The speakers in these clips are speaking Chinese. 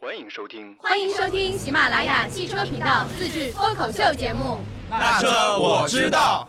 欢迎收听，欢迎收听喜马拉雅汽车频道自制脱口秀节目。那车我知道。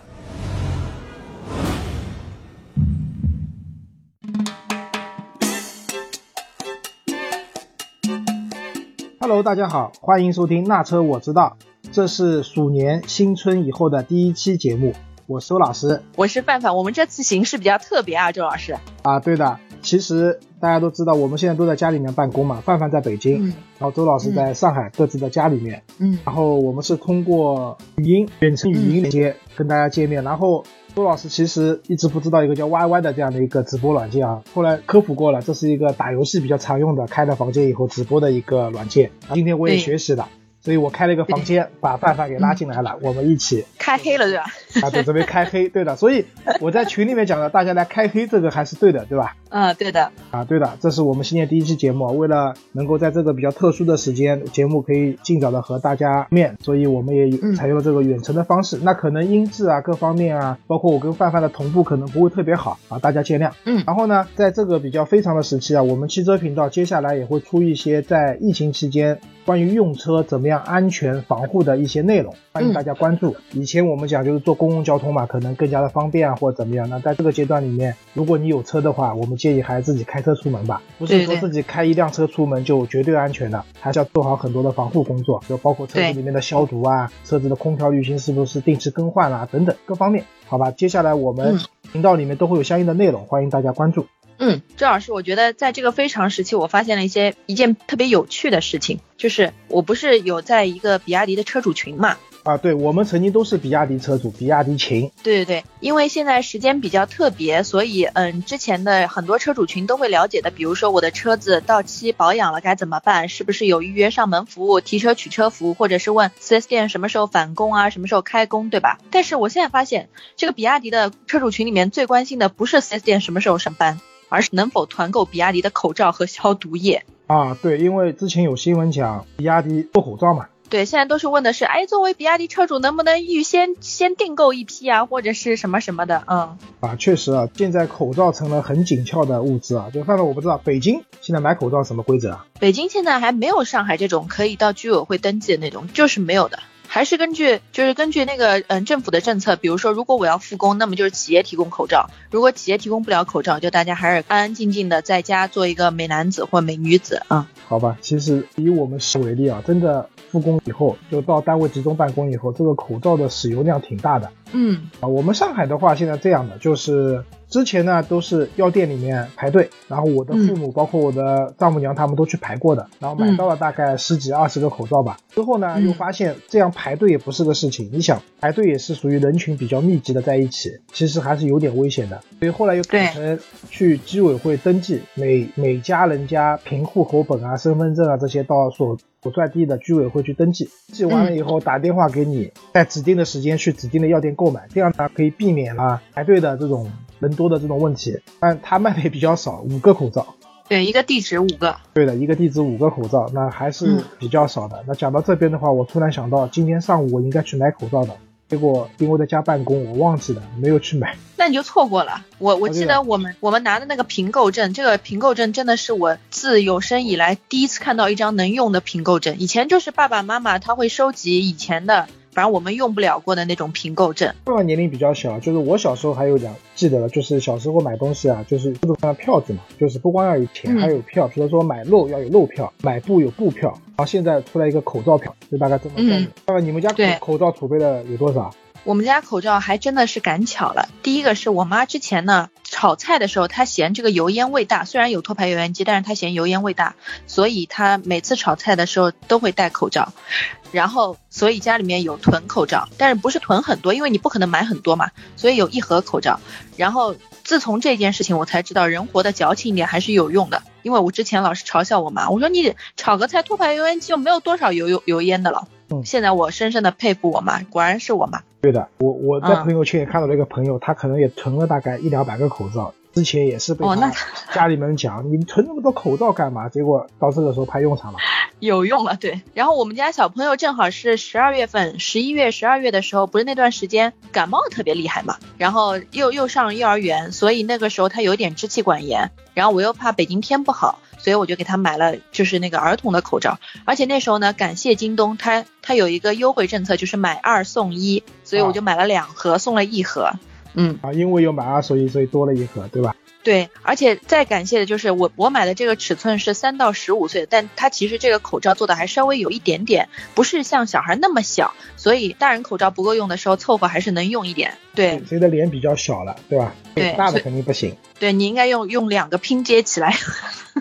Hello，大家好，欢迎收听《那车我知道》，这是鼠年新春以后的第一期节目，我是周老师我是范范，我们这次形式比较特别啊，周老师。啊。对的，其实大家都知道，我们现在都在家里面办公嘛，范范在北京，嗯然后周老师在上海，各自的家里面，嗯然后我们是通过语音远程语音连接跟大家见面，然后。周老师其实一直不知道一个叫 YY 的这样的一个直播软件啊，后来科普过了，这是一个打游戏比较常用的，开了房间以后直播的一个软件。今天我也学习了，所以我开了一个房间，把范范给拉进来了，我们一起开黑了对吧？啊，对，准备开黑，对的。所以我在群里面讲的，大家来开黑这个还是对的，对吧？嗯，对的。啊，对的，这是我们新年第一期节目，为了能够在这个比较特殊的时间，节目可以尽早的和大家面，所以我们也嗯采用了这个远程的方式。那可能音质啊各方面啊，包括我跟范范的同步可能不会特别好啊，大家见谅。嗯然后呢，在这个比较非常的时期啊，我们汽车频道接下来也会出一些在疫情期间关于用车怎么样安全防护的一些内容，欢迎大家关注。以前我们讲就是坐公共交通嘛，可能更加的方便啊，或者怎么样。那在这个阶段里面，如果你有车的话，我们建议还是自己开车出门吧，不是说自己开一辆车出门就绝对安全的，还是要做好很多的防护工作，就包括车子里面的消毒啊，车子的空调滤芯是不是定期更换啊，等等各方面。好吧，接下来我们嗯频道里面都会有相应的内容，欢迎大家关注。嗯，周老师，我觉得在这个非常时期，我发现了一些一件特别有趣的事情，就是我不是有在一个比亚迪的车主群嘛？啊，对我们曾经都是比亚迪车主，比亚迪秦。对对对，因为现在时间比较特别，所以嗯，之前的很多车主群都会了解的，比如说我的车子到期保养了该怎么办，是不是有预约上门服务、提车取车服务，或者是问 4S 店什么时候返工啊，什么时候开工，对吧？但是我现在发现，这个比亚迪的车主群里面最关心的不是 4S 店什么时候上班，而是能否团购比亚迪的口罩和消毒液。啊，对，因为之前有新闻讲比亚迪做口罩嘛，对，现在都是问的是，哎，作为比亚迪车主，能不能预先先订购一批啊，或者是什么什么的，嗯。啊，确实啊，现在口罩成了很紧俏的物资啊。就范范，我不知道北京现在买口罩什么规则啊？北京现在还没有上海这种可以到居委会登记的那种，就是没有的，还是根据就是根据那个嗯政府的政策，比如说如果我要复工，那么就是企业提供口罩；如果企业提供不了口罩，就大家还是安安静静的在家做一个美男子或美女子啊。好吧，其实以我们市为例啊，真的复工以后，就到单位集中办公以后，这个口罩的使用量挺大的嗯啊。我们上海的话，现在这样的，就是之前呢都是药店里面排队，然后我的父母、包括我的丈母娘他们都去排过的，然后买到了大概十几二十个口罩吧。之后呢，嗯又发现这样排队也不是个事情。你想排队也是属于人群比较密集的在一起，其实还是有点危险的。所以后来又改成去居委会登记，每每家人家凭户口本啊、身份证啊这些到所所在地的居委会去登记，记完了以后打电话给你，在指定的时间去指定的药店购买，这样呢可以避免了排队的这种人多的这种问题。但他卖的也比较少，五个口罩。对，一个地址五个。对的，一个地址五个口罩，那还是嗯比较少的。那讲到这边的话，我突然想到，今天上午我应该去买口罩的，结果因为在家办公，我忘记了，没有去买。那你就错过了。我我记得我们我们拿的那个平购证，这个平购证真的是我自有生以来第一次看到一张能用的平购证。以前就是爸爸妈妈他会收集以前的，反正我们用不了过的那种凭购证。爸爸年龄比较小，就是我小时候还有两记得了，就是小时候买东西啊，就是各种各样的票子嘛，就是不光要有钱，嗯还有票，比如说买肉要有肉票，买布有布票，然后现在出来一个口罩票，就大概这么概念嗯。爸爸，你们家口口罩储备的有多少？我们家口罩还真的是赶巧了。第一个是我妈之前呢炒菜的时候，他嫌这个油烟味大，虽然有脱排油烟机，但是他嫌油烟味大，所以他每次炒菜的时候都会戴口罩。然后，所以家里面有囤口罩，但是不是囤很多，因为你不可能买很多嘛，所以有一盒口罩。然后自从这件事情，我才知道人活得矫情一点还是有用的。因为我之前老是嘲笑我妈，我说你炒个菜脱排油烟机又没有多少油油油烟的了。嗯现在我深深的佩服我妈，果然是我妈。对的，我我在嗯朋友圈也看到了一个朋友，他可能也囤了大概一两百个口罩，之前也是被 家里面人讲，你囤那么多口罩干嘛？结果到这个时候派用场了。有用了，对。然后我们家小朋友正好是十二月份，十一月、十二月的时候，不是那段时间感冒特别厉害嘛，然后又又上幼儿园，所以那个时候他有点支气管炎，然后我又怕北京天不好，所以我就给他买了就是那个儿童的口罩。而且那时候呢，感谢京东，它它有一个优惠政策，就是买二送一，所以我就买了两盒，送了一盒。嗯啊，因为有买二送一，所以多了一盒，对吧？对，而且再感谢的就是我我买的这个尺寸是三到十五岁，但它其实这个口罩做的还稍微有一点点，不是像小孩那么小，所以大人口罩不够用的时候凑合还是能用一点。对，谁的脸比较小了，对吧？对，大的肯定不行。对你应该用用两个拼接起来。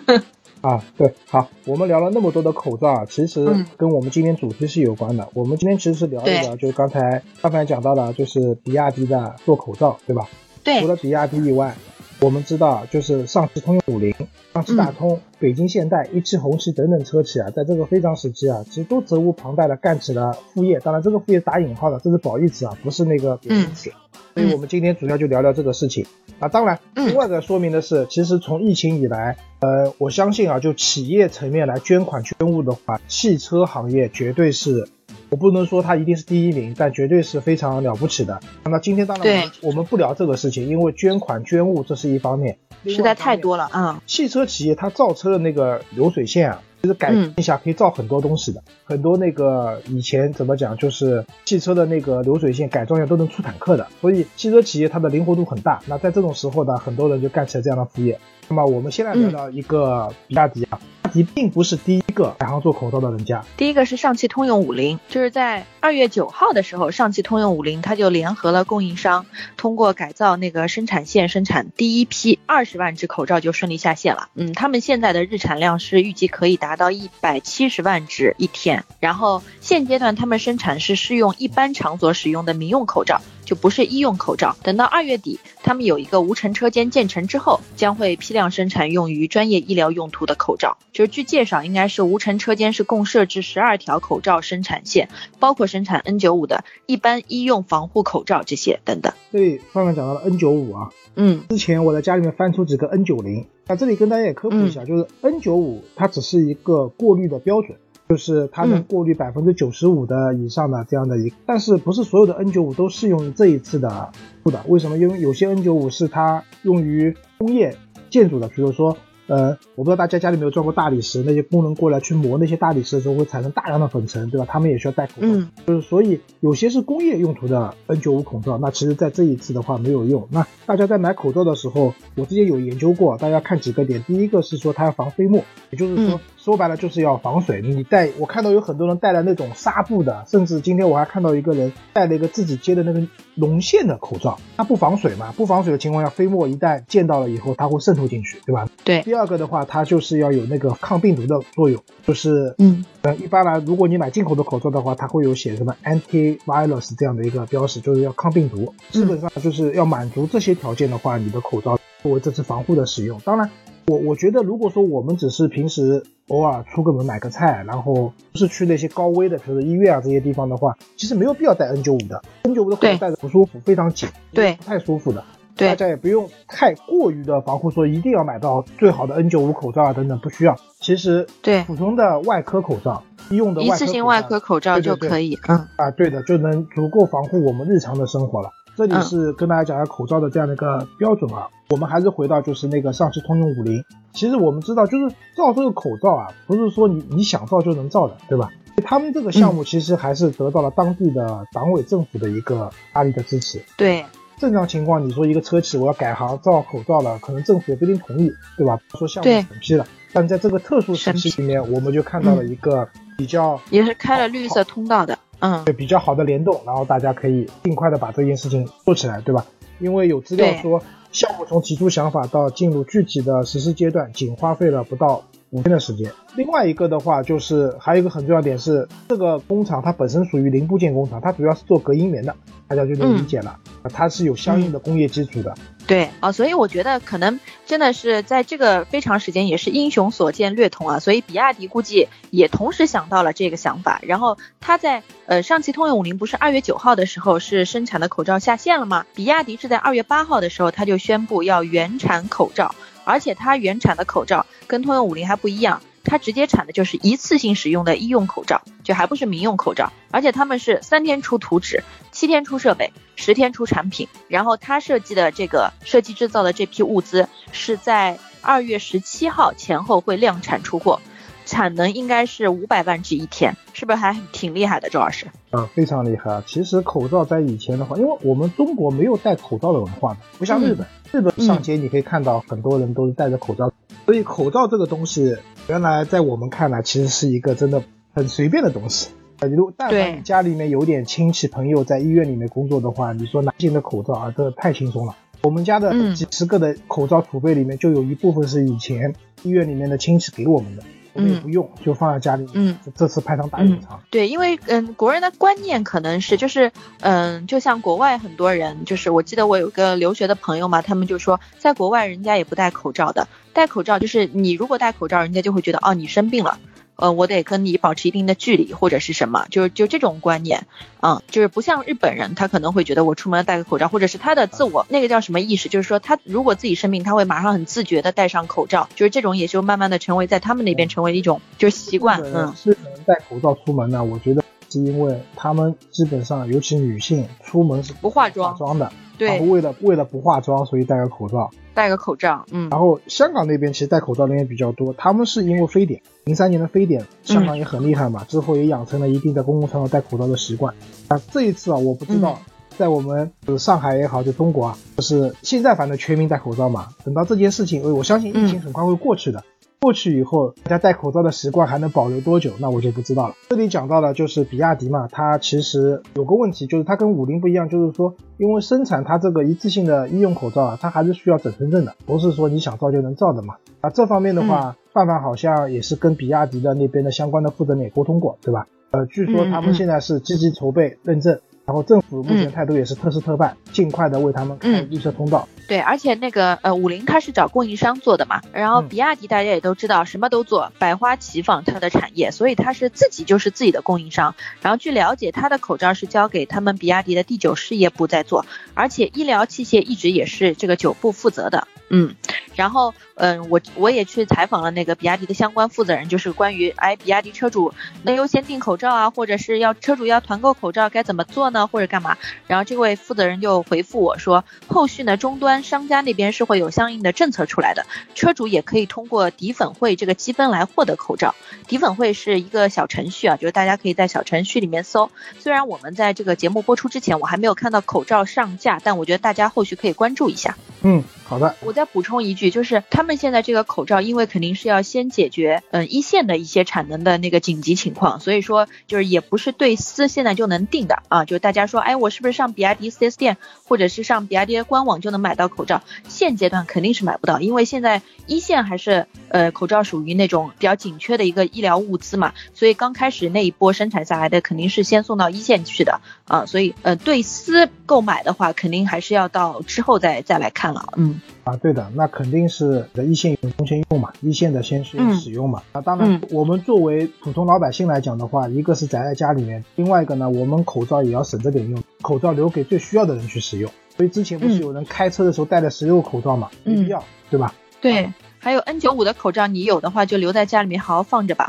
啊，对，好，我们聊了那么多的口罩啊，其实跟我们今天主题是有关的。我们今天其实是聊一聊，就是刚才刚才讲到的，就是比亚迪的做口罩，对吧？对。除了比亚迪以外。我们知道，就是上汽通用五菱、上汽大通、北京现代、一汽红旗等等车企啊，在这个非常时期啊，其实都责无旁贷的干起了副业。当然，这个副业打引号的，这是褒义词啊，不是那个贬义词。所以我们今天主要就聊聊这个事情。啊，当然，另外的说明的是，其实从疫情以来，呃，我相信啊，就企业层面来捐款捐物的话，汽车行业绝对是。我不能说他一定是第一名，但绝对是非常了不起的。那今天当然我们不聊这个事情，因为捐款捐物这是一方面，实在太多了啊。汽车企业它造车的那个流水线啊，其实改一下可以造很多东西的，很多那个以前怎么讲，就是汽车的那个流水线改装一下都能出坦克的，所以汽车企业它的灵活度很大。那在这种时候呢，很多人就干起了这样的副业。那么我们现在聊聊一个比亚迪啊。比亚迪并不是第一一个改行做口罩的人家，第一个是上汽通用五菱，就是在二月九号的时候，上汽通用五菱它就联合了供应商，通过改造那个生产线生产第一批二十万只口罩就顺利下线了。嗯，他们现在的日产量是预计可以达到一百七十万只一天，然后现阶段他们生产是适用一般场所使用的民用口罩。就不是医用口罩。等到二月底，他们有一个无尘车间建成之后，将会批量生产用于专业医疗用途的口罩。就是据介绍，应该是无尘车间是共设置十二条口罩生产线，包括生产 N95 的一般医用防护口罩这些等等。对，上面讲到了 N95 啊，嗯，之前我在家里面翻出几个 N90，那这里跟大家也科普一下，就是 N95 它只是一个过滤的标准。就是它能过滤百分之九十五的以上的这样的一个，但是不是所有的 N 九五都适用于这一次的不的？为什么？因为有些 N 九五是它用于工业建筑的，比如说。呃，我不知道大家家里没有装过大理石，那些工人过来去磨那些大理石的时候，会产生大量的粉尘，对吧？他们也需要戴口罩，就是所以有些是工业用途的 N95 口罩，那其实在这一次的话没有用。那大家在买口罩的时候，我之前有研究过，大家看几个点，第一个是说它要防飞沫，也就是说说白了就是要防水。你戴，我看到有很多人戴了那种纱布的，甚至今天我还看到一个人戴了一个自己接的那个绒线的口罩，它不防水嘛？不防水的情况下，飞沫一旦溅到了以后，它会渗透进去，对吧？对。第二。第二个的话，它就是要有那个抗病毒的作用，就是嗯呃，一般来，如果你买进口的口罩的话，它会有写什么 anti-virus 这样的一个标识，就是要抗病毒。基本上就是要满足这些条件的话，你的口罩作为这次防护的使用。当然，我我觉得如果说我们只是平时偶尔出个门买个菜，然后不是去那些高危的，比如说医院啊这些地方的话，其实没有必要戴 N95 的，N95 的口罩戴着不舒服，非常紧，对，不太舒服的。对大家也不用太过于的防护，说一定要买到最好的 N95 口罩啊等等，不需要。其实对普通的外科口罩，医用的一次性外科口罩就可以。嗯啊，对的，就能足够防护我们日常的生活了。这里是跟大家讲一下口罩的这样的一个标准啊。我们还是回到就是那个上汽通用五菱。其实我们知道，就是造这个口罩啊，不是说你你想造就能造的，对吧？他们这个项目其实还是得到了当地的党委政府的一个大力的支持。对。正常情况，你说一个车企我要改行造口罩了，可能政府也不一定同意，对吧？说项目审批了，但在这个特殊时期里面，我们就看到了一个比较也是开了绿色通道的，嗯，对，比较好的联动，然后大家可以尽快的把这件事情做起来，对吧？因为有资料说，项目从提出想法到进入具体的实施阶段，仅花费了不到五天的时间。另外一个的话，就是还有一个很重要点是，这个工厂它本身属于零部件工厂，它主要是做隔音棉的，大家就能理解了。它是有相应的工业基础的。对啊，所以我觉得可能真的是在这个非常时间，也是英雄所见略同啊。所以比亚迪估计也同时想到了这个想法，然后他在呃上汽通用五菱不是二月九号的时候是生产的口罩下线了吗？比亚迪是在二月八号的时候他就宣布要原产口罩，而且它原产的口罩跟通用五菱还不一样。它直接产的就是一次性使用的医用口罩，就还不是民用口罩，而且他们是三天出图纸，七天出设备，十天出产品。然后他设计的这个设计制造的这批物资是在二月十七号前后会量产出货。产能应该是五百万只一天，是不是还挺厉害的，周老师？啊，非常厉害啊！其实口罩在以前的话，因为我们中国没有戴口罩的文化的，不像日本，日本上街你可以看到很多人都是戴着口罩，所以口罩这个东西，原来在我们看来其实是一个真的很随便的东西。呃，如但凡你家里面有点亲戚朋友在医院里面工作的话，你说男性的口罩啊，这太轻松了。我们家的几十个的口罩储备里面，就有一部分是以前医院里面的亲戚给我们的。我们也不用，就放在家里。嗯，这次派上大用场。对，因为嗯，国人的观念可能是就是嗯，就像国外很多人，就是我记得我有个留学的朋友嘛，他们就说，在国外人家也不戴口罩的，戴口罩就是你如果戴口罩，人家就会觉得哦你生病了。呃，我得跟你保持一定的距离，或者是什么，就是就这种观念，嗯，就是不像日本人，他可能会觉得我出门戴个口罩，或者是他的自我那个叫什么意识，就是说他如果自己生病，他会马上很自觉的戴上口罩，就是这种也就慢慢的成为在他们那边成为一种就是习惯，嗯，是能戴口罩出门呢？我觉得是因为他们基本上，尤其女性出门是不化妆妆的，对，为了为了不化妆，所以戴个口罩。戴个口罩，嗯，然后香港那边其实戴口罩的人也比较多，他们是因为非典，零三年的非典，香港也很厉害嘛，之后也养成了一定在公共场所戴口罩的习惯。啊，这一次啊，我不知道，在我们上海也好，就中国啊，就是现在反正全民戴口罩嘛，等到这件事情，我相信疫情很快会过去的。过去以后，大家戴口罩的习惯还能保留多久？那我就不知道了。这里讲到的就是比亚迪嘛，它其实有个问题，就是它跟五菱不一样，就是说，因为生产它这个一次性的医用口罩啊，它还是需要准生证的，不是说你想造就能造的嘛。啊，这方面的话，范范好像也是跟比亚迪的那边的相关的负责人也沟通过，对吧？呃，据说他们现在是积极筹备认证。然后政府目前态度也是特事特办，尽快的为他们开绿色通道。对，而且那个呃，五菱它是找供应商做的嘛，然后比亚迪大家也都知道，什么都做，百花齐放它的产业，所以它是自己就是自己的供应商。然后据了解，它的口罩是交给他们比亚迪的第九事业部在做，而且医疗器械一直也是这个九部负责的。嗯，然后嗯，我我也去采访了那个比亚迪的相关负责人，就是关于哎，比亚迪车主能优先订口罩啊，或者是要车主要团购口罩该怎么做呢，或者干嘛？然后这位负责人就回复我说，后续呢终端商家那边是会有相应的政策出来的，车主也可以通过迪粉会这个积分来获得口罩。迪粉会是一个小程序啊，就是大家可以在小程序里面搜。虽然我们在这个节目播出之前，我还没有看到口罩上架，但我觉得大家后续可以关注一下。嗯，好的。我再补充一句，就是他们现在这个口罩，因为肯定是要先解决嗯一线的一些产能的那个紧急情况，所以说就是也不是对私现在就能定的啊。就大家说，哎，我是不是上比亚迪 4S 店或者是上比亚迪官网就能买到口罩？现阶段肯定是买不到，因为现在一线还是呃口罩属于那种比较紧缺的一个医疗物资嘛，所以刚开始那一波生产下来的肯定是先送到一线去的啊。所以呃对私购买的话，肯定还是要到之后再再来看了。嗯啊，对的，那肯定是一线员工先用嘛，一线的先去使用嘛。啊，当然，我们作为普通老百姓来讲的话，一个是宅在家里面，另外一个呢，我们口罩也要省着点用，口罩留给最需要的人去使用。所以之前不是有人开车的时候戴了十六个口罩嘛，没必要，对吧？对，还有 N 九五的口罩，你有的话就留在家里面好好放着吧。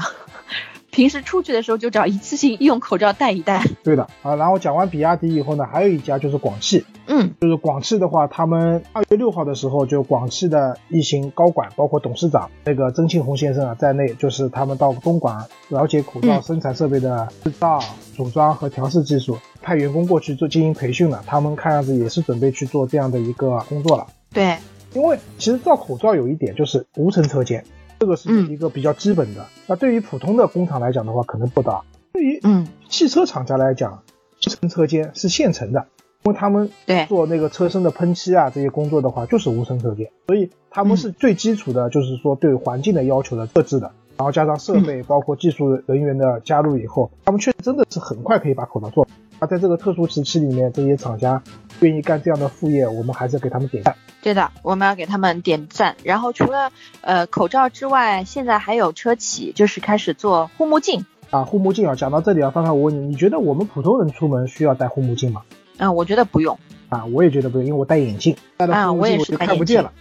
平时出去的时候就找一次性医用口罩戴一戴。对的啊，然后讲完比亚迪以后呢，还有一家就是广汽。嗯，就是广汽的话，他们二月六号的时候，就广汽的一行高管，包括董事长那个曾庆红先生啊在内，就是他们到东莞了解口罩生产设备的制造、组装和调试技术，派员工过去做进行培训了。他们看样子也是准备去做这样的一个工作了。对，因为其实造口罩有一点就是无尘车间。这个是一个比较基本的。那对于普通的工厂来讲的话，可能不大。对于嗯汽车厂家来讲，无尘车间是现成的，因为他们做那个车身的喷漆啊这些工作的话，就是无尘车间，所以他们是最基础的，就是说对环境的要求的设置的。然后加上设备，包括技术人员的加入以后，他们确实真的是很快可以把口罩做。那在这个特殊时期里面，这些厂家愿意干这样的副业，我们还是给他们点赞。对的，我们要给他们点赞。然后除了呃口罩之外，现在还有车企就是开始做护目镜啊。护目镜啊，讲到这里啊，范范，我问你，你觉得我们普通人出门需要戴护目镜吗？嗯，我觉得不用啊，我也觉得不用，因为我戴眼镜，戴了护目镜我就看不见了。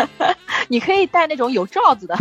你可以戴那种有罩子的，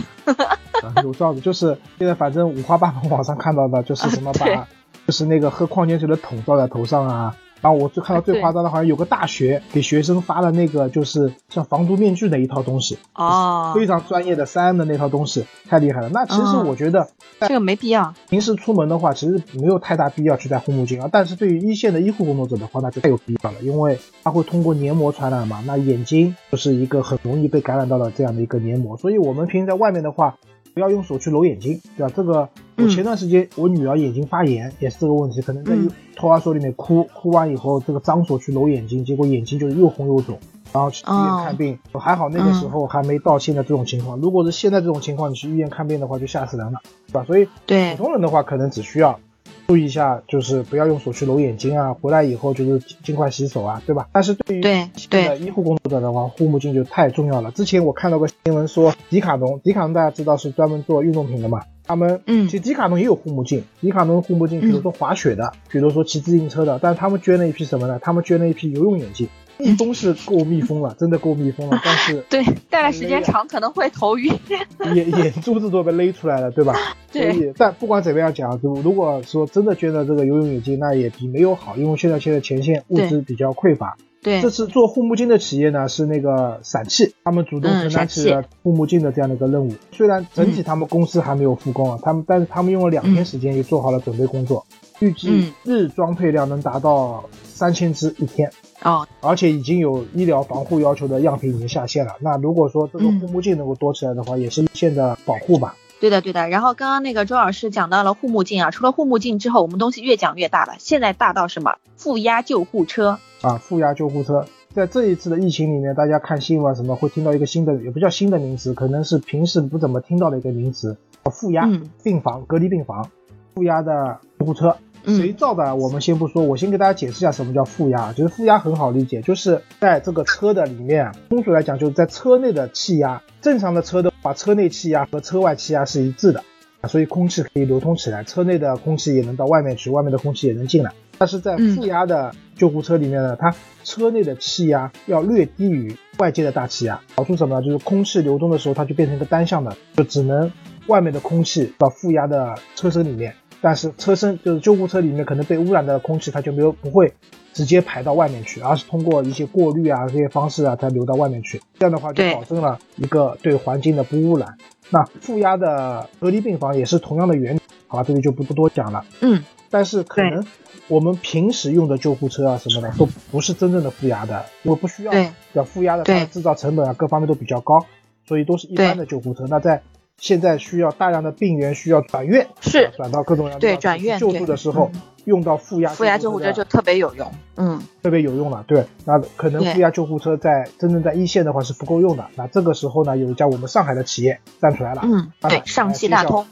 有罩子就是现在反正五花八门，网上看到的就是什么把，就是那个喝矿泉水的桶罩在头上啊。然后我就看到最夸张的，好像有个大学给学生发了那个就是像防毒面具的一套东西，哦，非常专业的三 M 的那套东西，太厉害了。那其实我觉得这个没必要，平时出门的话，其实没有太大必要去戴护目镜啊。但是对于一线的医护工作者的话，那就太有必要了，因为它会通过黏膜传染嘛，那眼睛就是一个很容易被感染到的这样的一个黏膜，所以我们平时在外面的话。不要用手去揉眼睛，对吧？这个我前段时间我女儿眼睛发炎也是这个问题，可能在托儿所里面哭，哭完以后这个脏手去揉眼睛，结果眼睛就是又红又肿，然后去医院看病，还好那个时候还没到现在这种情况。如果是现在这种情况，你去医院看病的话就吓死人了，对吧？所以对普通人的话可能只需要。注意一下，就是不要用手去揉眼睛啊，回来以后就是尽快洗手啊，对吧？但是对于对对医护工作者的话，护目镜就太重要了。之前我看到个新闻说，迪卡侬，迪卡侬大家知道是专门做运动品的嘛，他们嗯，其实迪卡侬也有护目镜，迪卡侬护目镜，比如说滑雪的，比如说骑自行车的，但是他们捐了一批什么呢？他们捐了一批游泳眼镜。密封是够密封了，真的够密封了，但是对戴了时间长可能会头晕，眼眼珠子都被勒出来了，对吧？对。所以，但不管怎么样讲，就如果说真的捐了这个游泳眼镜，那也比没有好，因为现在现在前线物资比较匮乏。对。这次做护目镜的企业呢是那个陕汽，他们主动承担起了护目镜的这样的一个任务。虽然整体他们公司还没有复工啊，他们但是他们用了两天时间也做好了准备工作，预计日装配量能达到三千只一天。哦，而且已经有医疗防护要求的样品已经下线了。那如果说这个护目镜能够多起来的话，也是一线的保护吧。对的，对的。然后刚刚那个周老师讲到了护目镜啊，除了护目镜之后，我们东西越讲越大了。现在大到什么？负压救护车啊，负压救护车。在这一次的疫情里面，大家看新闻什么会听到一个新的，也不叫新的名词，可能是平时不怎么听到的一个名词，负压病房、隔离病房、负压的救护车。谁造的？我们先不说，我先给大家解释一下什么叫负压。就是负压很好理解，就是在这个车的里面，通俗来讲，就是在车内的气压。正常的车的话，车内气压和车外气压是一致的，所以空气可以流通起来，车内的空气也能到外面去，外面的空气也能进来。但是在负压的救护车里面呢，它车内的气压要略低于外界的大气压，好处什么呢？就是空气流动的时候，它就变成一个单向的，就只能外面的空气到负压的车身里面。但是车身就是救护车里面可能被污染的空气，它就没有不会直接排到外面去，而是通过一些过滤啊这些方式啊它流到外面去。这样的话就保证了一个对环境的不污染。那负压的隔离病房也是同样的原理，好吧，这里就不不多讲了。嗯，但是可能我们平时用的救护车啊什么的都不是真正的负压的，因为不需要要负压的，它的制造成本啊各方面都比较高，所以都是一般的救护车。那在现在需要大量的病员需要转院，是转到各种对转院救助的时候，用到负压负压救护车就特别有用，嗯，特别有用了。对，那可能负压救护车在真正在一线的话是不够用的。那这个时候呢，有一家我们上海的企业站出来了，嗯，对，上汽大通。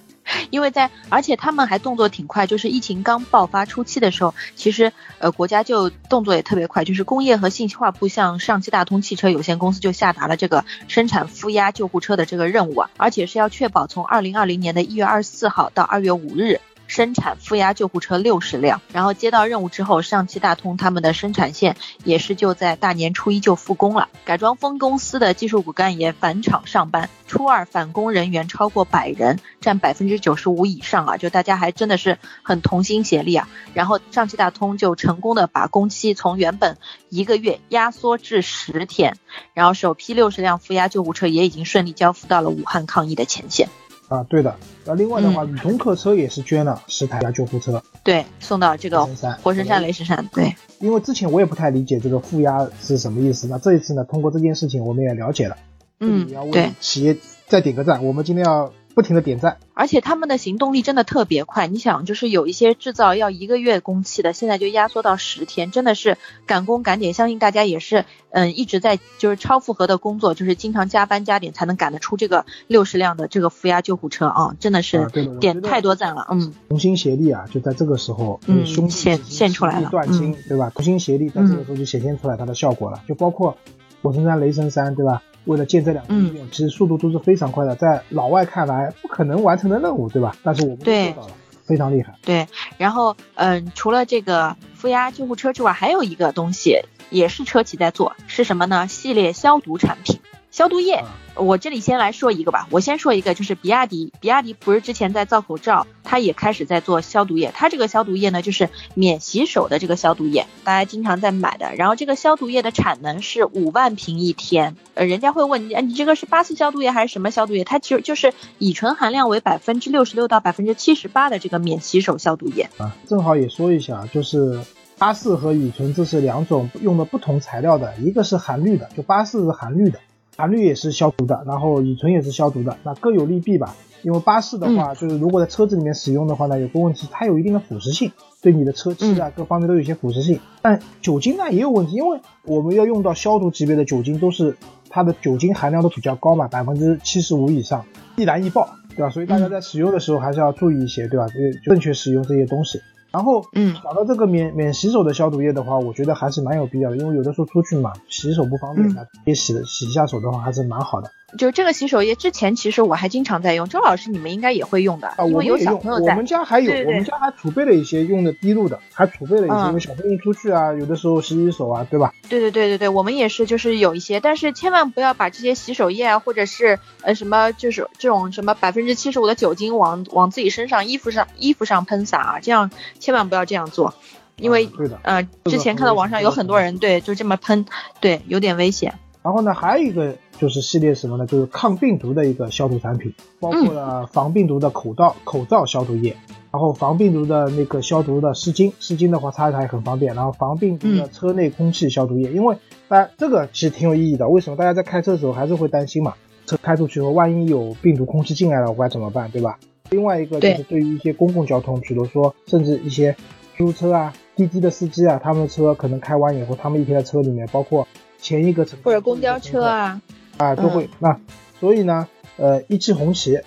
因为在，而且他们还动作挺快，就是疫情刚爆发初期的时候，其实呃国家就动作也特别快，就是工业和信息化部向上汽大通汽车有限公司就下达了这个生产负压救护车的这个任务啊，而且是要确保从二零二零年的一月二十四号到二月五日。生产负压救护车六十辆，然后接到任务之后，上汽大通他们的生产线也是就在大年初一就复工了。改装分公司的技术骨干也返厂上班，初二返工人员超过百人，占百分之九十五以上啊！就大家还真的是很同心协力啊。然后上汽大通就成功的把工期从原本一个月压缩至十天，然后首批六十辆负压救护车也已经顺利交付到了武汉抗疫的前线。啊，对的。那另外的话，宇通客车也是捐了十台救护车，对，送到这个火神山、雷神山。对，因为之前我也不太理解这个负压是什么意思。那这一次呢，通过这件事情，我们也了解了。嗯，对，企业再点个赞。我们今天要。不停的点赞，而且他们的行动力真的特别快。你想，就是有一些制造要一个月工期的，现在就压缩到十天，真的是赶工赶点。相信大家也是，嗯，一直在就是超负荷的工作，就是经常加班加点才能赶得出这个六十辆的这个负压救护车啊，真的是点太多赞了。嗯，同心协力啊，就在这个时候，嗯，兄弟现现出来了，断亲，对吧？同心协力在这个时候就显现出来它的效果了。就包括火神山、雷神山，对吧？为了建这两个医院，其实速度都是非常快的，在老外看来不可能完成的任务，对吧？但是我们做到了，非常厉害。对，然后嗯，除了这个负压救护车之外，还有一个东西也是车企在做，是什么呢？系列消毒产品。消毒液，我这里先来说一个吧。我先说一个，就是比亚迪，比亚迪不是之前在造口罩，它也开始在做消毒液。它这个消毒液呢，就是免洗手的这个消毒液，大家经常在买的。然后这个消毒液的产能是五万瓶一天。呃，人家会问你，你这个是八四消毒液还是什么消毒液？它其实就是乙醇含量为百分之六十六到百分之七十八的这个免洗手消毒液啊。正好也说一下，就是八四和乙醇这是两种用的不同材料的，一个是含氯的，就八四是含氯的。含氯也是消毒的，然后乙醇也是消毒的，那各有利弊吧。因为巴士的话，就是如果在车子里面使用的话呢，有个问题，它有一定的腐蚀性，对你的车漆啊各方面都有一些腐蚀性。但酒精呢也有问题，因为我们要用到消毒级别的酒精，都是它的酒精含量都比较高嘛，百分之七十五以上，易燃易爆，对吧？所以大家在使用的时候还是要注意一些，对吧？就正确使用这些东西。然后，嗯，讲到这个免免洗手的消毒液的话，我觉得还是蛮有必要的，因为有的时候出去嘛，洗手不方便，那别洗洗一下手的话，还是蛮好的。就这个洗手液，之前其实我还经常在用。周老师，你们应该也会用的，因为有小朋友在。我们家还有，我们家还储备了一些用的滴露的，还储备了一些，因为小朋友出去啊，有的时候洗洗手啊，对吧？对对对对对，我们也是，就是有一些，但是千万不要把这些洗手液啊，或者是呃什么，就是这种什么百分之七十五的酒精往往自己身上、衣服上、衣服上喷洒啊，这样千万不要这样做，因为对的，呃，之前看到网上有很多人对就这么喷，对，有点危险。然后呢，还有一个。就是系列什么呢？就是抗病毒的一个消毒产品，包括了防病毒的口罩口罩消毒液，然后防病毒的那个消毒的湿巾，湿巾的话擦一擦也很方便。然后防病毒的车内空气消毒液，因为大家这个其实挺有意义的。为什么大家在开车的时候还是会担心嘛？车开出去后，万一有病毒空气进来了，我该怎么办，对吧？另外一个就是对于一些公共交通，比如说甚至一些出租车啊、滴滴的司机啊，他们的车可能开完以后，他们一天的车里面，包括前一个乘或者公交车啊。啊，都会那，所以呢，呃，一汽红旗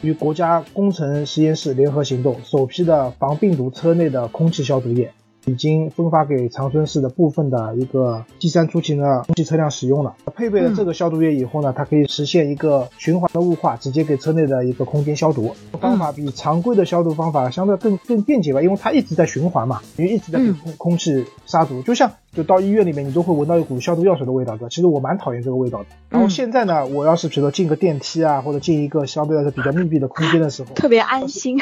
与国家工程实验室联合行动，首批的防病毒车内的空气消毒液。已经分发给长春市的部分的一个 G 三出行的空气车辆使用了。配备了这个消毒液以后呢，它可以实现一个循环的雾化，直接给车内的一个空间消毒。方法比常规的消毒方法相对更更便捷吧，因为它一直在循环嘛，因为一直在给空空气杀毒。就像就到医院里面，你都会闻到一股消毒药水的味道，对吧？其实我蛮讨厌这个味道的。然后现在呢，我要是比如说进个电梯啊，或者进一个相对来说比较密闭的空间的时候，特别安心。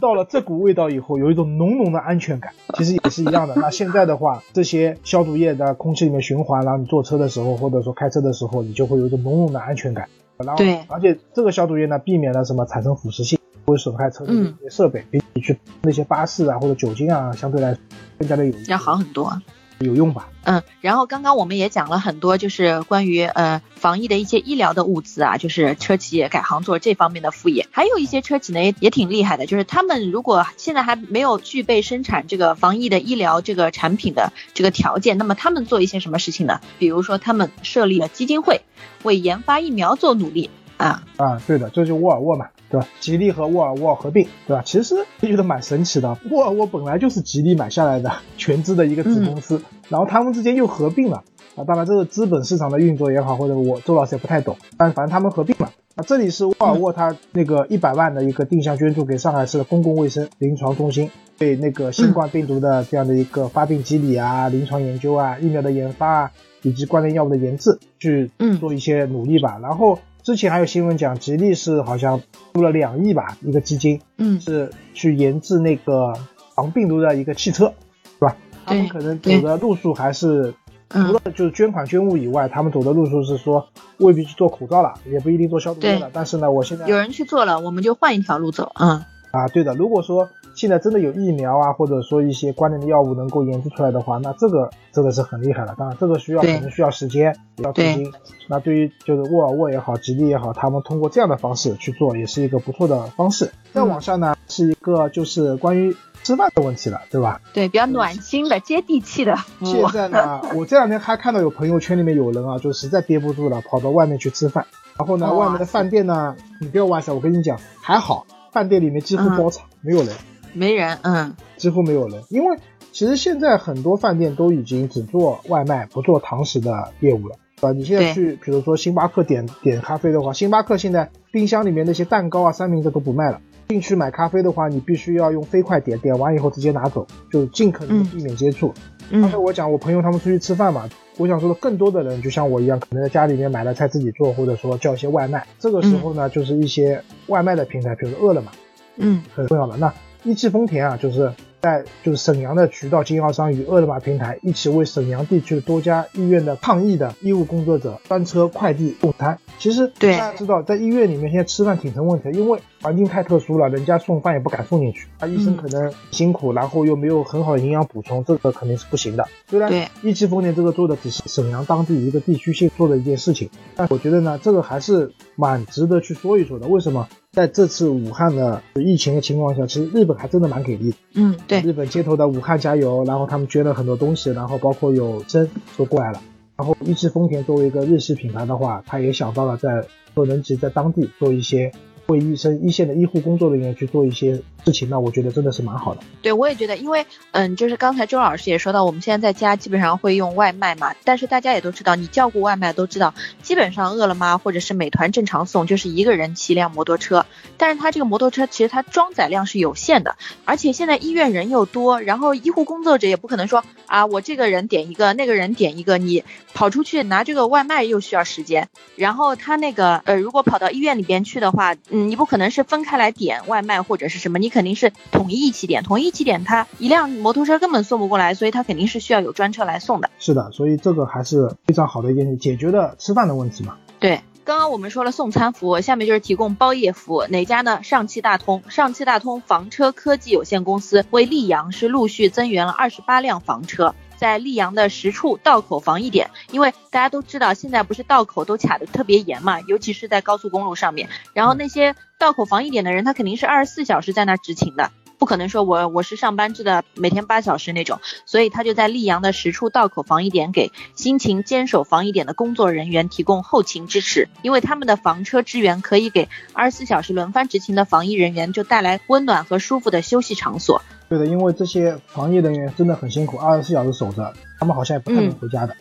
到了这股味道以后，有一种浓浓的安全感。其实也是。一样的。那现在的话，这些消毒液在空气里面循环，然后你坐车的时候，或者说开车的时候，你就会有一种浓浓的安全感。然后，对，而且这个消毒液呢，避免了什么产生腐蚀性，不会损害车内的一些设备，比你去那些巴士啊或者酒精啊，相对来说更加的有益要好很多。有用吧？嗯，然后刚刚我们也讲了很多，就是关于呃防疫的一些医疗的物资啊，就是车企改行做这方面的副业。还有一些车企呢也也挺厉害的，就是他们如果现在还没有具备生产这个防疫的医疗这个产品的这个条件，那么他们做一些什么事情呢？比如说他们设立了基金会，为研发疫苗做努力啊啊，对的，这就沃尔沃嘛。对吧？吉利和沃尔沃合并，对吧？其实我觉得蛮神奇的。沃尔沃本来就是吉利买下来的全资的一个子公司，然后他们之间又合并了啊。当然，这个资本市场的运作也好，或者我周老师也不太懂，但反正他们合并了。啊，这里是沃尔沃，它那个一百万的一个定向捐助给上海市的公共卫生临床中心，对那个新冠病毒的这样的一个发病机理啊、临床研究啊、疫苗的研发啊，以及关联药物的研制去做一些努力吧。然后。之前还有新闻讲，吉利是好像出了两亿吧，一个基金，嗯，是去研制那个防病毒的一个汽车，是吧？他们可能走的路数还是除了就是捐款捐物以外，他们走的路数是说未必去做口罩了，也不一定做消毒液了。但是呢，我现在有人去做了，我们就换一条路走，嗯。啊，对的。如果说现在真的有疫苗啊，或者说一些关联的药物能够研制出来的话，那这个真的是很厉害了。当然，这个需要可能需要时间，要资金。那对于就是沃尔沃也好，吉利也好，他们通过这样的方式去做，也是一个不错的方式。再往下呢，是一个就是关于吃饭的问题了，对吧？对，比较暖心的、接地气的。现在呢，我这两天还看到有朋友圈里面有人啊，就实在憋不住了，跑到外面去吃饭。然后呢，外面的饭店呢，你不要哇塞，我跟你讲，还好。饭店里面几乎包场，没有人，没人，嗯，几乎没有人，因为其实现在很多饭店都已经只做外卖，不做堂食的业务了，啊，你现在去，比如说星巴克点点咖啡的话，星巴克现在冰箱里面那些蛋糕啊、三明治都不卖了。进去买咖啡的话，你必须要用飞快点，点完以后直接拿走，就尽可能避免接触。刚才我讲我朋友他们出去吃饭嘛，我想说的更多的人就像我一样，可能在家里面买了菜自己做，或者说叫一些外卖。这个时候呢，就是一些外卖的平台，比如说饿了么，嗯，很重要的。那一汽丰田啊，就是在就是沈阳的渠道经销商与饿了么平台一起为沈阳地区多家医院的抗疫的医务工作者专车快递送餐。其实大家知道，在医院里面现在吃饭挺成问题的，因为环境太特殊了，人家送饭也不敢送进去，他，医生可能辛苦，然后又没有很好的营养补充，这个肯定是不行的。虽然一汽丰田这个做的只是沈阳当地一个地区性做的一件事情，但我觉得呢，这个还是蛮值得去说一说的。为什么在这次武汉的疫情的情况下，其实日本还真的蛮给力的。嗯，对，日本街头的武汉加油，然后他们捐了很多东西，然后包括有针都过来了。然后一汽丰田作为一个日系品牌的话，他也想到了在可能其在当地做一些。为医生一线的医护工作人员去做一些事情，那我觉得真的是蛮好的。对，我也觉得，因为嗯，就是刚才周老师也说到，我们现在在家基本上会用外卖嘛，但是大家也都知道，你叫过外卖都知道，基本上饿了么或者是美团正常送就是一个人骑一辆摩托车，但是他这个摩托车其实它装载量是有限的，而且现在医院人又多，然后医护工作者也不可能说啊，我这个人点一个，那个人点一个，你跑出去拿这个外卖又需要时间，然后他那个呃，如果跑到医院里边去的话。嗯，你不可能是分开来点外卖或者是什么，你肯定是统一一起点，统一一起点，他一辆摩托车根本送不过来，所以他肯定是需要有专车来送的。是的，所以这个还是非常好的一件解决了吃饭的问题嘛。对，刚刚我们说了送餐服务，下面就是提供包夜服务，哪家呢？上汽大通，上汽大通房车科技有限公司为溧阳是陆续增援了二十八辆房车。在溧阳的十处道口防疫点，因为大家都知道，现在不是道口都卡的特别严嘛，尤其是在高速公路上面。然后那些道口防疫点的人，他肯定是二十四小时在那执勤的，不可能说我我是上班制的，每天八小时那种。所以他就在溧阳的十处道口防疫点，给辛勤坚守防疫点的工作人员提供后勤支持，因为他们的房车支援可以给二十四小时轮番执勤的防疫人员就带来温暖和舒服的休息场所。对的，因为这些防疫人员真的很辛苦，二十四小时守着，他们好像也不太能回家的。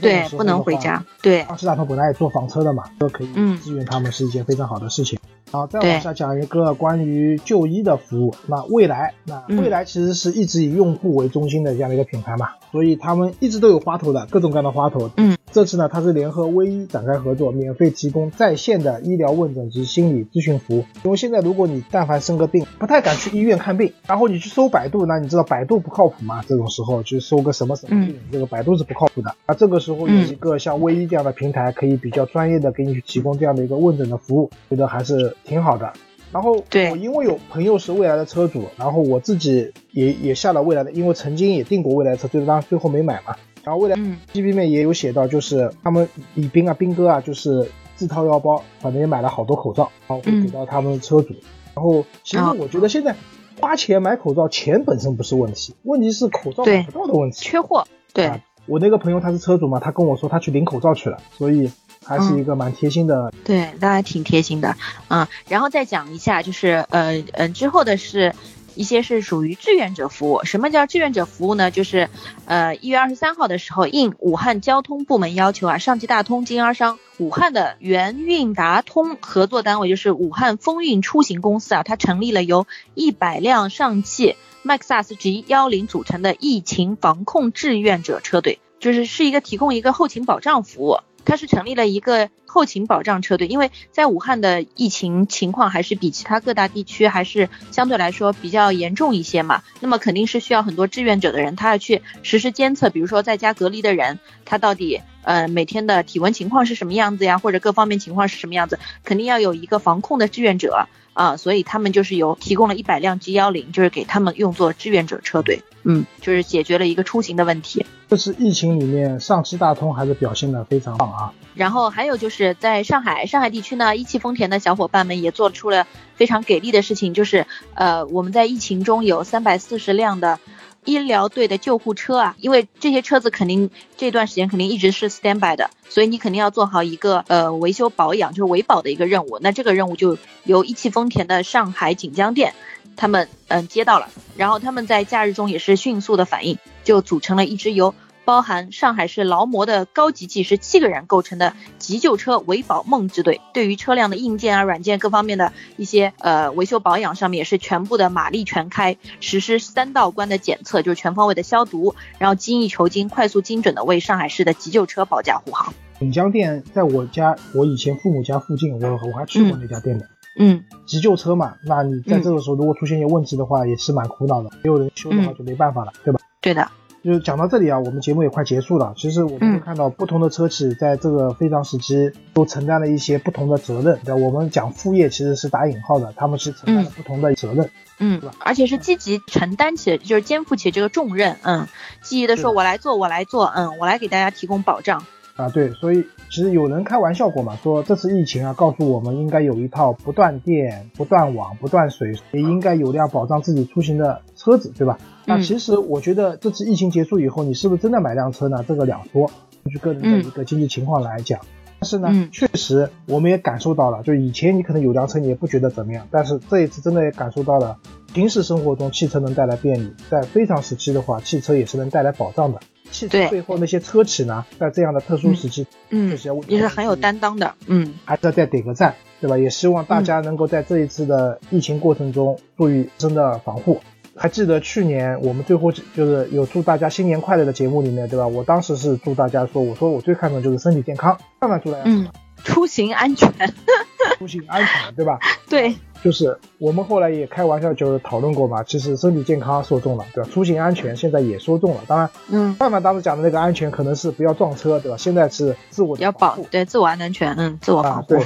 对，不能回家。对，二十大头本来也做房车的嘛，都可以支援他们，是一件非常好的事情。好，再往下讲一个关于就医的服务。那未来，那未来其实是一直以用户为中心的这样的一个品牌嘛，所以他们一直都有花头的，各种各样的花头。嗯，这次呢，它是联合微医展开合作，免费提供在线的医疗问诊及心理咨询服务。因为现在如果你但凡生个病，不太敢去医院看病，然后你去搜百度，那你知道百度不靠谱嘛？这种时候去搜个什么什么病，这个百度是不靠谱的。那这个时候有一个像微医这样的平台，可以比较专业的给你去提供这样的一个问诊的服务，觉得还是挺好的。然后我因为有朋友是未来的车主，然后我自己也也下了未来的，因为曾经也订过未来车，就是当最后没买嘛。然后未来 G B 面也有写到，就是他们李斌啊、斌哥啊，就是自掏腰包，反正也买了好多口罩，然后会给到他们的车主。然后其实我觉得现在花钱买口罩，钱本身不是问题，问题是口罩买不到的问题，缺货。对，我那个朋友他是车主嘛，他跟我说他去领口罩去了，所以。还是一个蛮贴心的，对，那还挺贴心的，嗯，然后再讲一下，就是呃嗯之后的是一些是属于志愿者服务。什么叫志愿者服务呢？就是呃一月二十三号的时候，应武汉交通部门要求啊，上汽大通经销商武汉的原运达通合作单位，就是武汉风运出行公司啊，它成立了由一百辆上汽麦克萨斯 G 幺零组成的疫情防控志愿者车队，就是是一个提供一个后勤保障服务。他是成立了一个后勤保障车队，因为在武汉的疫情情况还是比其他各大地区还是相对来说比较严重一些嘛，那么肯定是需要很多志愿者的人，他要去实时监测，比如说在家隔离的人，他到底呃每天的体温情况是什么样子呀，或者各方面情况是什么样子，肯定要有一个防控的志愿者啊，所以他们就是有提供了一百辆 G 幺零，就是给他们用作志愿者车队，嗯，就是解决了一个出行的问题。这次疫情里面，上汽大通还是表现的非常棒啊。然后还有就是在上海，上海地区呢，一汽丰田的小伙伴们也做出了非常给力的事情，就是呃，我们在疫情中有三百四十辆的医疗队的救护车啊，因为这些车子肯定这段时间肯定一直是 standby 的，所以你肯定要做好一个呃维修保养，就是维保的一个任务。那这个任务就由一汽丰田的上海锦江店他们嗯接到了，然后他们在假日中也是迅速的反应。就组成了一支由包含上海市劳模的高级技师七个人构成的急救车维保梦之队，对于车辆的硬件啊、软件各方面的一些呃维修保养上面也是全部的马力全开，实施三道关的检测，就是全方位的消毒，然后精益求精、快速精准的为上海市的急救车保驾护航。锦江店在我家，我以前父母家附近，我我还去过那家店的。嗯，急救车嘛，那你在这个时候如果出现一些问题的话，也是蛮苦恼的。没有人修的话就没办法了，对吧？对的。就是讲到这里啊，我们节目也快结束了。其实我们会看到不同的车企在这个非常时期都承担了一些不同的责任。对，我们讲副业其实是打引号的，他们是承担了不同的责任，嗯，而且是积极承担起，就是肩负起这个重任，嗯，积极的说，我来做，我来做，嗯，我来给大家提供保障。啊，对，所以其实有人开玩笑过嘛，说这次疫情啊，告诉我们应该有一套不断电、不断网、不断水，也应该有辆保障自己出行的车子，对吧？那其实我觉得这次疫情结束以后，你是不是真的买辆车呢？这个两说，根据个人的一个经济情况来讲。但是呢，确实我们也感受到了，就以前你可能有辆车你也不觉得怎么样，但是这一次真的也感受到了，平时生活中汽车能带来便利，在非常时期的话，汽车也是能带来保障的。汽车背后那些车企呢，在这样的特殊时期，嗯，也是很有担当的，嗯，还是要再点个赞，对吧？也希望大家能够在这一次的疫情过程中注意自身的防护。还记得去年我们最后就是有祝大家新年快乐的节目里面，对吧？我当时是祝大家说，我说我最看重就是身体健康，慢慢出来嗯，出行安全，出行安全，对吧？对。就是我们后来也开玩笑，就是讨论过嘛。其实身体健康说中了，对吧？出行安全现在也说中了。当然，嗯，范范当时讲的那个安全可能是不要撞车，对吧？现在是自我要保，对自我安全，嗯，自我保护。对，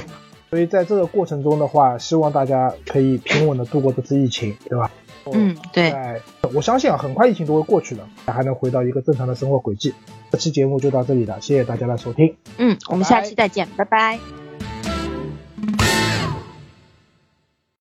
所以在这个过程中的话，希望大家可以平稳的度过这次疫情，对吧？嗯，对。我相信啊，很快疫情都会过去的，还能回到一个正常的生活轨迹。这期节目就到这里了，谢谢大家的收听。嗯，我们下期再见，拜拜。